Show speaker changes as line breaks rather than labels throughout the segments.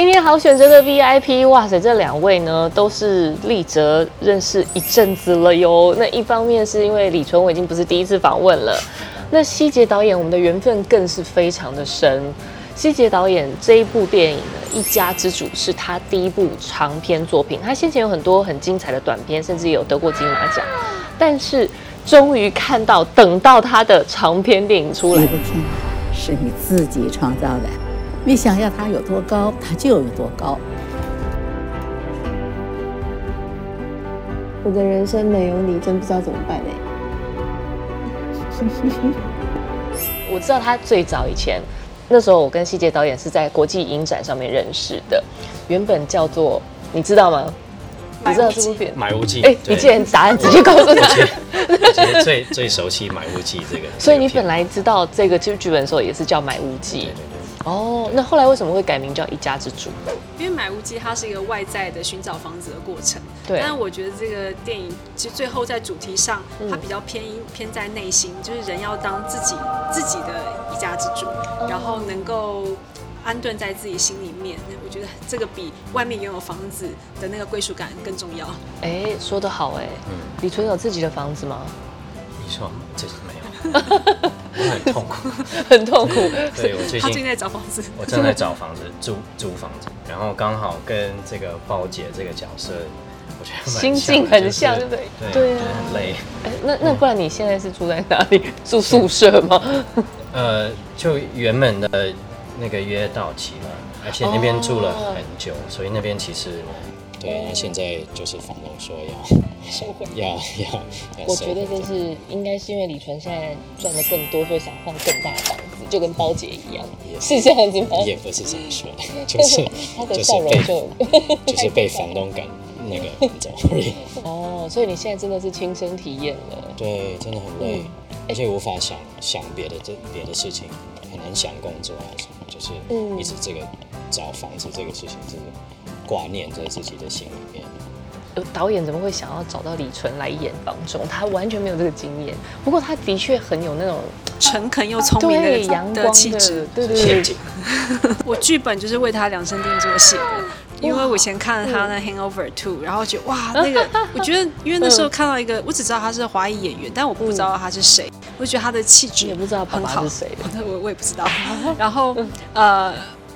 今天好选择的 VIP，哇塞，这两位呢都是立哲认识一阵子了哟。那一方面是因为李纯我已经不是第一次访问了，那希杰导演我们的缘分更是非常的深。希杰导演这一部电影呢，《一家之主》是他第一部长篇作品，他先前有很多很精彩的短片，甚至有得过金马奖，但是终于看到等到他的长篇电影出来，
是你自己创造的，你想要它有多高，它就有多高。
我的人生没有你，真不知道怎么办哎。
我知道他最早以前，那时候我跟希杰导演是在国际影展上面认识的，原本叫做你知道吗？你知道这部片？
买屋记，
哎、
对
你既然答案直接告诉他，
我觉得最最熟悉买屋记这个，
所以你本来知道这个剧剧本的时候也是叫《买屋记
对对》对。
哦，那后来为什么会改名叫《一家之主》？
因为买屋记它是一个外在的寻找房子的过程，
对
但是我觉得这个电影其实最后在主题上，它
嗯
比较偏偏在内心，就是人要当自己自己的一家之主，
哦
然后能够安顿在自己心里面。那我觉得这个比外面拥有房子的那个归属感更重要。
哎、说得好哎、
嗯
李纯有自己的房子吗？
你说这是没有，我很痛苦。
很痛苦。
对我最
近
近
在找房子，
我正在找房子租租房子，然后刚好跟这个包姐这个角色，我觉得
心境很像对不对
对很累。
哎、那那不然你现在是住在哪里？住宿舍吗？
呃，就原本的那个约到期了，而且那边住了
哦
很久，所以那边其实
对，那现在就是房东说要 要要要
我觉得这是应该是因为李纯现在赚的更多，所以想换更大的房子，就跟包姐一样，是这样子吗？
也不是这样说的，就是
他的
就是
笑容
被
就
就是被房东赶那个 走而已。
哦，所以你现在真的是亲身体验了。
对，真的很累，
嗯
而且无法想想别的这别的事情，很难想工作啊什么，就是
嗯
一直这个找房子这个事情，就是挂念在自己的心里面。
呃导演怎么会想要找到李纯来演房中？他完全没有这个经验。不过他的确很有那种
诚恳又聪明
的阳
的
光
气质。
对对对。
我剧本就是为他量身定做写的，因为我以前看了他那《Hangover Two》，然后觉得哇，那个 我觉得，因为那时候看到一个，我只知道他是华裔演员，但我不知道他是谁，我就觉得他的气质
也不知道爸
很好
爸是谁。
我我也不知道。然后呃，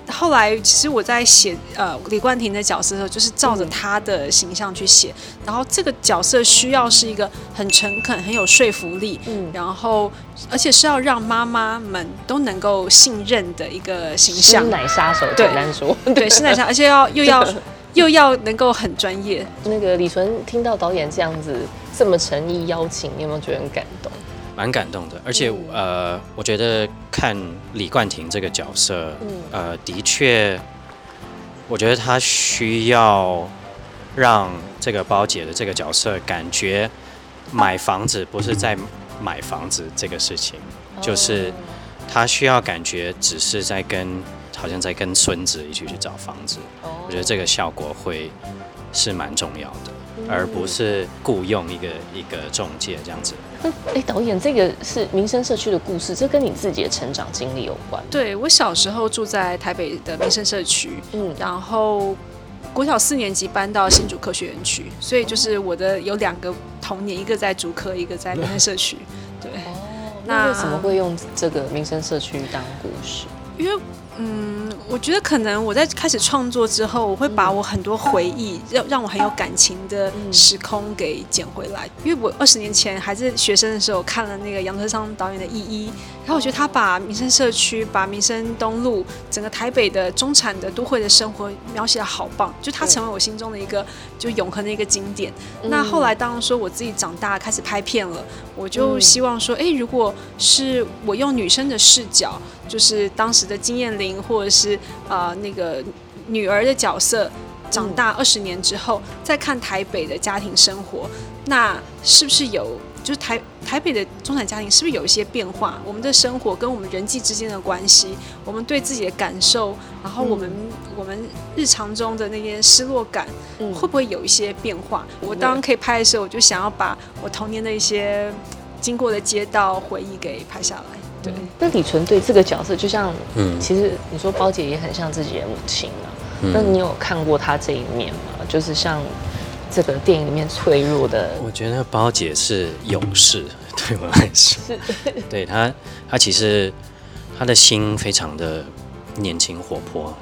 后来其实我在写呃李冠廷的角色的时候，就是照着他的形象去写。然后这个角色需要是一个很诚恳、很有说服力，
嗯
然后而且是要让妈妈们都能够信任的一个形
师
象。
奶杀手，
对
简单说，
对，是奶杀，而且要又要 又要能够很专业。
那个李纯听到导演这样子这么诚意邀请，你有没有觉得很感动？
蛮感动的，而且、
嗯。
呃，我觉得看李冠廷这个角色，
嗯。
呃，的确，我觉得他需要让这个包姐的这个角色感觉买房子不是在买房子这个事情，就是他需要感觉只是在跟好像在跟孙子一起去找房子，
哦。
我觉得这个效果会是蛮重要的，而不是雇佣一个一个中介这样子。
那 哎，导演，这个是民生社区的故事，这跟你自己的成长经历有关。
对我小时候住在台北的民生社区，
嗯，
然后国小四年级搬到新竹科学园区，所以就是我的有两个童年，一个在竹科，一个在民生社区。对，
那为什么会用这个民生社区当故事？
因为嗯，我觉得可能我在开始创作之后，我会把我很多回忆，让让我很有感情的时空给捡回来。因为我二十年前还是学生的时候，看了那个杨德昌导演的《一一》，然后我觉得他把民生社区、把民生东路、整个台北的中产的都会的生活描写的好棒，就他成为我心中的一个就永恒的一个经典。那后来当说我自己长大开始拍片了，我就希望说，哎、如果是我用女生的视角，就是当时的金燕玲或者是呃那个女儿的角色。长大二十年之后，再看台北的家庭生活，那是不是有就是台台北的中产家庭是不是有一些变化？我们的生活跟我们人际之间的关系，我们对自己的感受，然后我们、我们日常中的那些失落感，
嗯
会不会有一些变化？我当可以拍的时候，我就想要把我童年的一些经过的街道回忆给拍下来。对，
那李纯对这个角色，就像，
嗯
其实你说包姐也很像自己的母亲啊。那你有看过她这一面吗？就是像这个电影里面脆弱的，
我觉得包姐是勇士，对我来说，对她，她其实她的心非常的年轻活泼。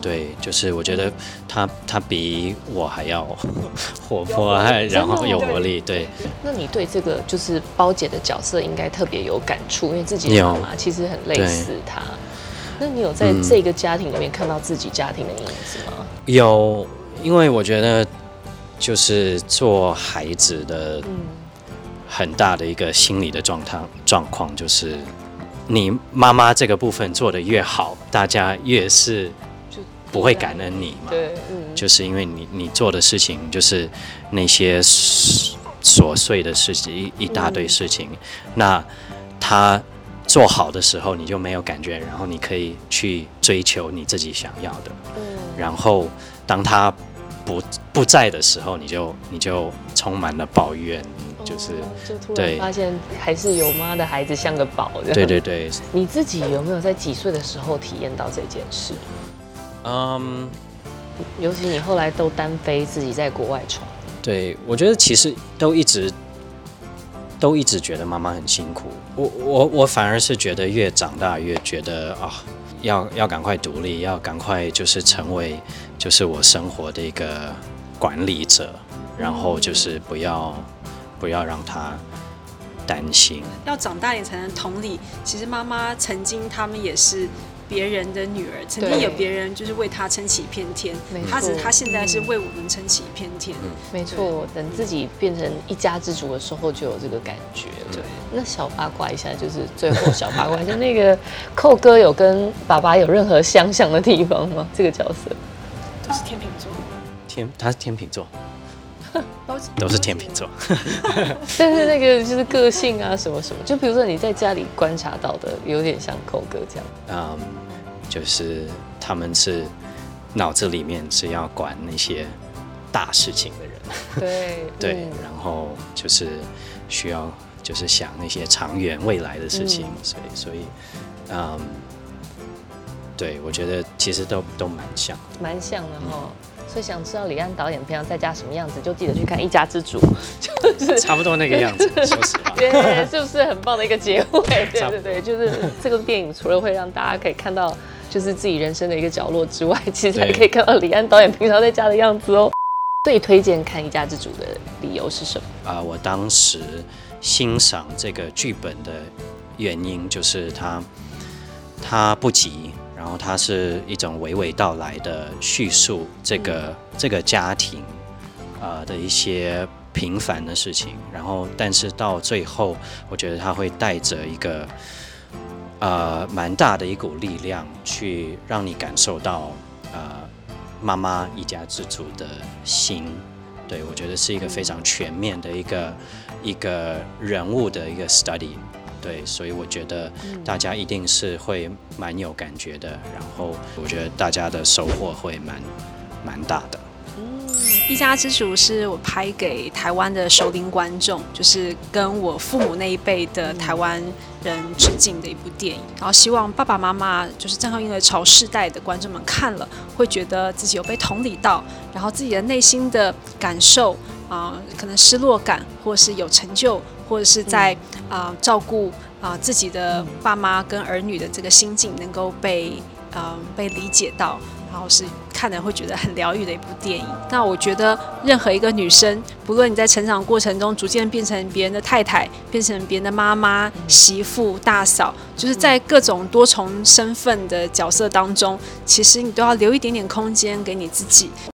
对，就是我觉得她她比我还要 活泼，还然后有活力。对，
那你对这个就是包姐的角色应该特别有感触，因为自己的妈妈其实很类似她。那你有在这个家庭里面看到自己家庭的影子吗？
有，因为我觉得就是做孩子的很大的一个心理的状态状况，就是你妈妈这个部分做的越好，大家越是。不会感恩你嘛？
对，
嗯，就是因为你你做的事情就是那些琐碎的事情，一一大堆事情。那他做好的时候，你就没有感觉，然后你可以去追求你自己想要的。嗯。然后当他不不在的时候，你就你就充满了抱怨，就是
就突然发现还是有妈的孩子像个宝。
对对对。
你自己有没有在几岁的时候体验到这件事？嗯，尤其你后来都单飞，自己在国外闯。
对，我觉得其实都一直都一直觉得妈妈很辛苦。我我我反而是觉得越长大越觉得啊，要要赶快独立，要赶快就是成为就是我生活的一个管理者，然后就是不要不要让他担心。
要长大点才能同理。其实妈妈曾经他们也是。别人的女儿曾经有别人就是为她撑起一片天，她只她现在是为我们撑起一片天。
没错，等自己变成一家之主的时候，就有这个感觉。对，那小八卦一下，就是最后小八卦，就那个寇哥有跟爸爸有任何相像的地方吗？这个角色
都是天秤座，
天他是天秤座，都是天秤座。
但是那个就是个性啊，什么什么，就比如说你在家里观察到的，有点像寇哥这样。嗯。
就是他们是脑子里面是要管那些大事情的人，
对
对，然后就是需要就是想那些长远未来的事情，所以所以嗯，对我觉得其实都都蛮像，
蛮像的哈。所以想知道李安导演平常在家什么样子，就记得去看《一家之主》，
就是差不多那个样子。说实话，
对，是不是很棒的一个结尾？对 对对，就是这个电影除了会让大家可以看到。就是自己人生的一个角落之外，其实还可以看到李安导演平常在家的样子哦。最推荐看《一家之主》的理由是什么？
啊，我当时欣赏这个剧本的原因就是它它不急，然后它是一种娓娓道来的叙述，这个这个家庭啊的一些平凡的事情，然后但是到最后，我觉得它会带着一个。呃，蛮大的一股力量，去让你感受到，呃，妈妈一家之主的心，对我觉得是一个非常全面的一个一个人物的一个 study，对，所以我觉得大家一定是会蛮有感觉的，然后我觉得大家的收获会蛮蛮大的。
一家之主是我拍给台湾的首领观众，就是跟我父母那一辈的台湾人致敬的一部电影。然后希望爸爸妈妈，就是正好因为潮世代的观众们看了，会觉得自己有被同理到，然后自己的内心的感受啊，可能失落感，或者是有成就，或者是在啊照顾啊自己的爸妈跟儿女的这个心境，能够被啊被理解到。然后是看了会觉得很疗愈的一部电影。那我觉得任何一个女生，不论你在成长过程中逐渐变成别人的太太，变成别人的妈妈、媳妇、大嫂，就是在各种多重身份的角色当中，其实你都要留一点点空间给你自己。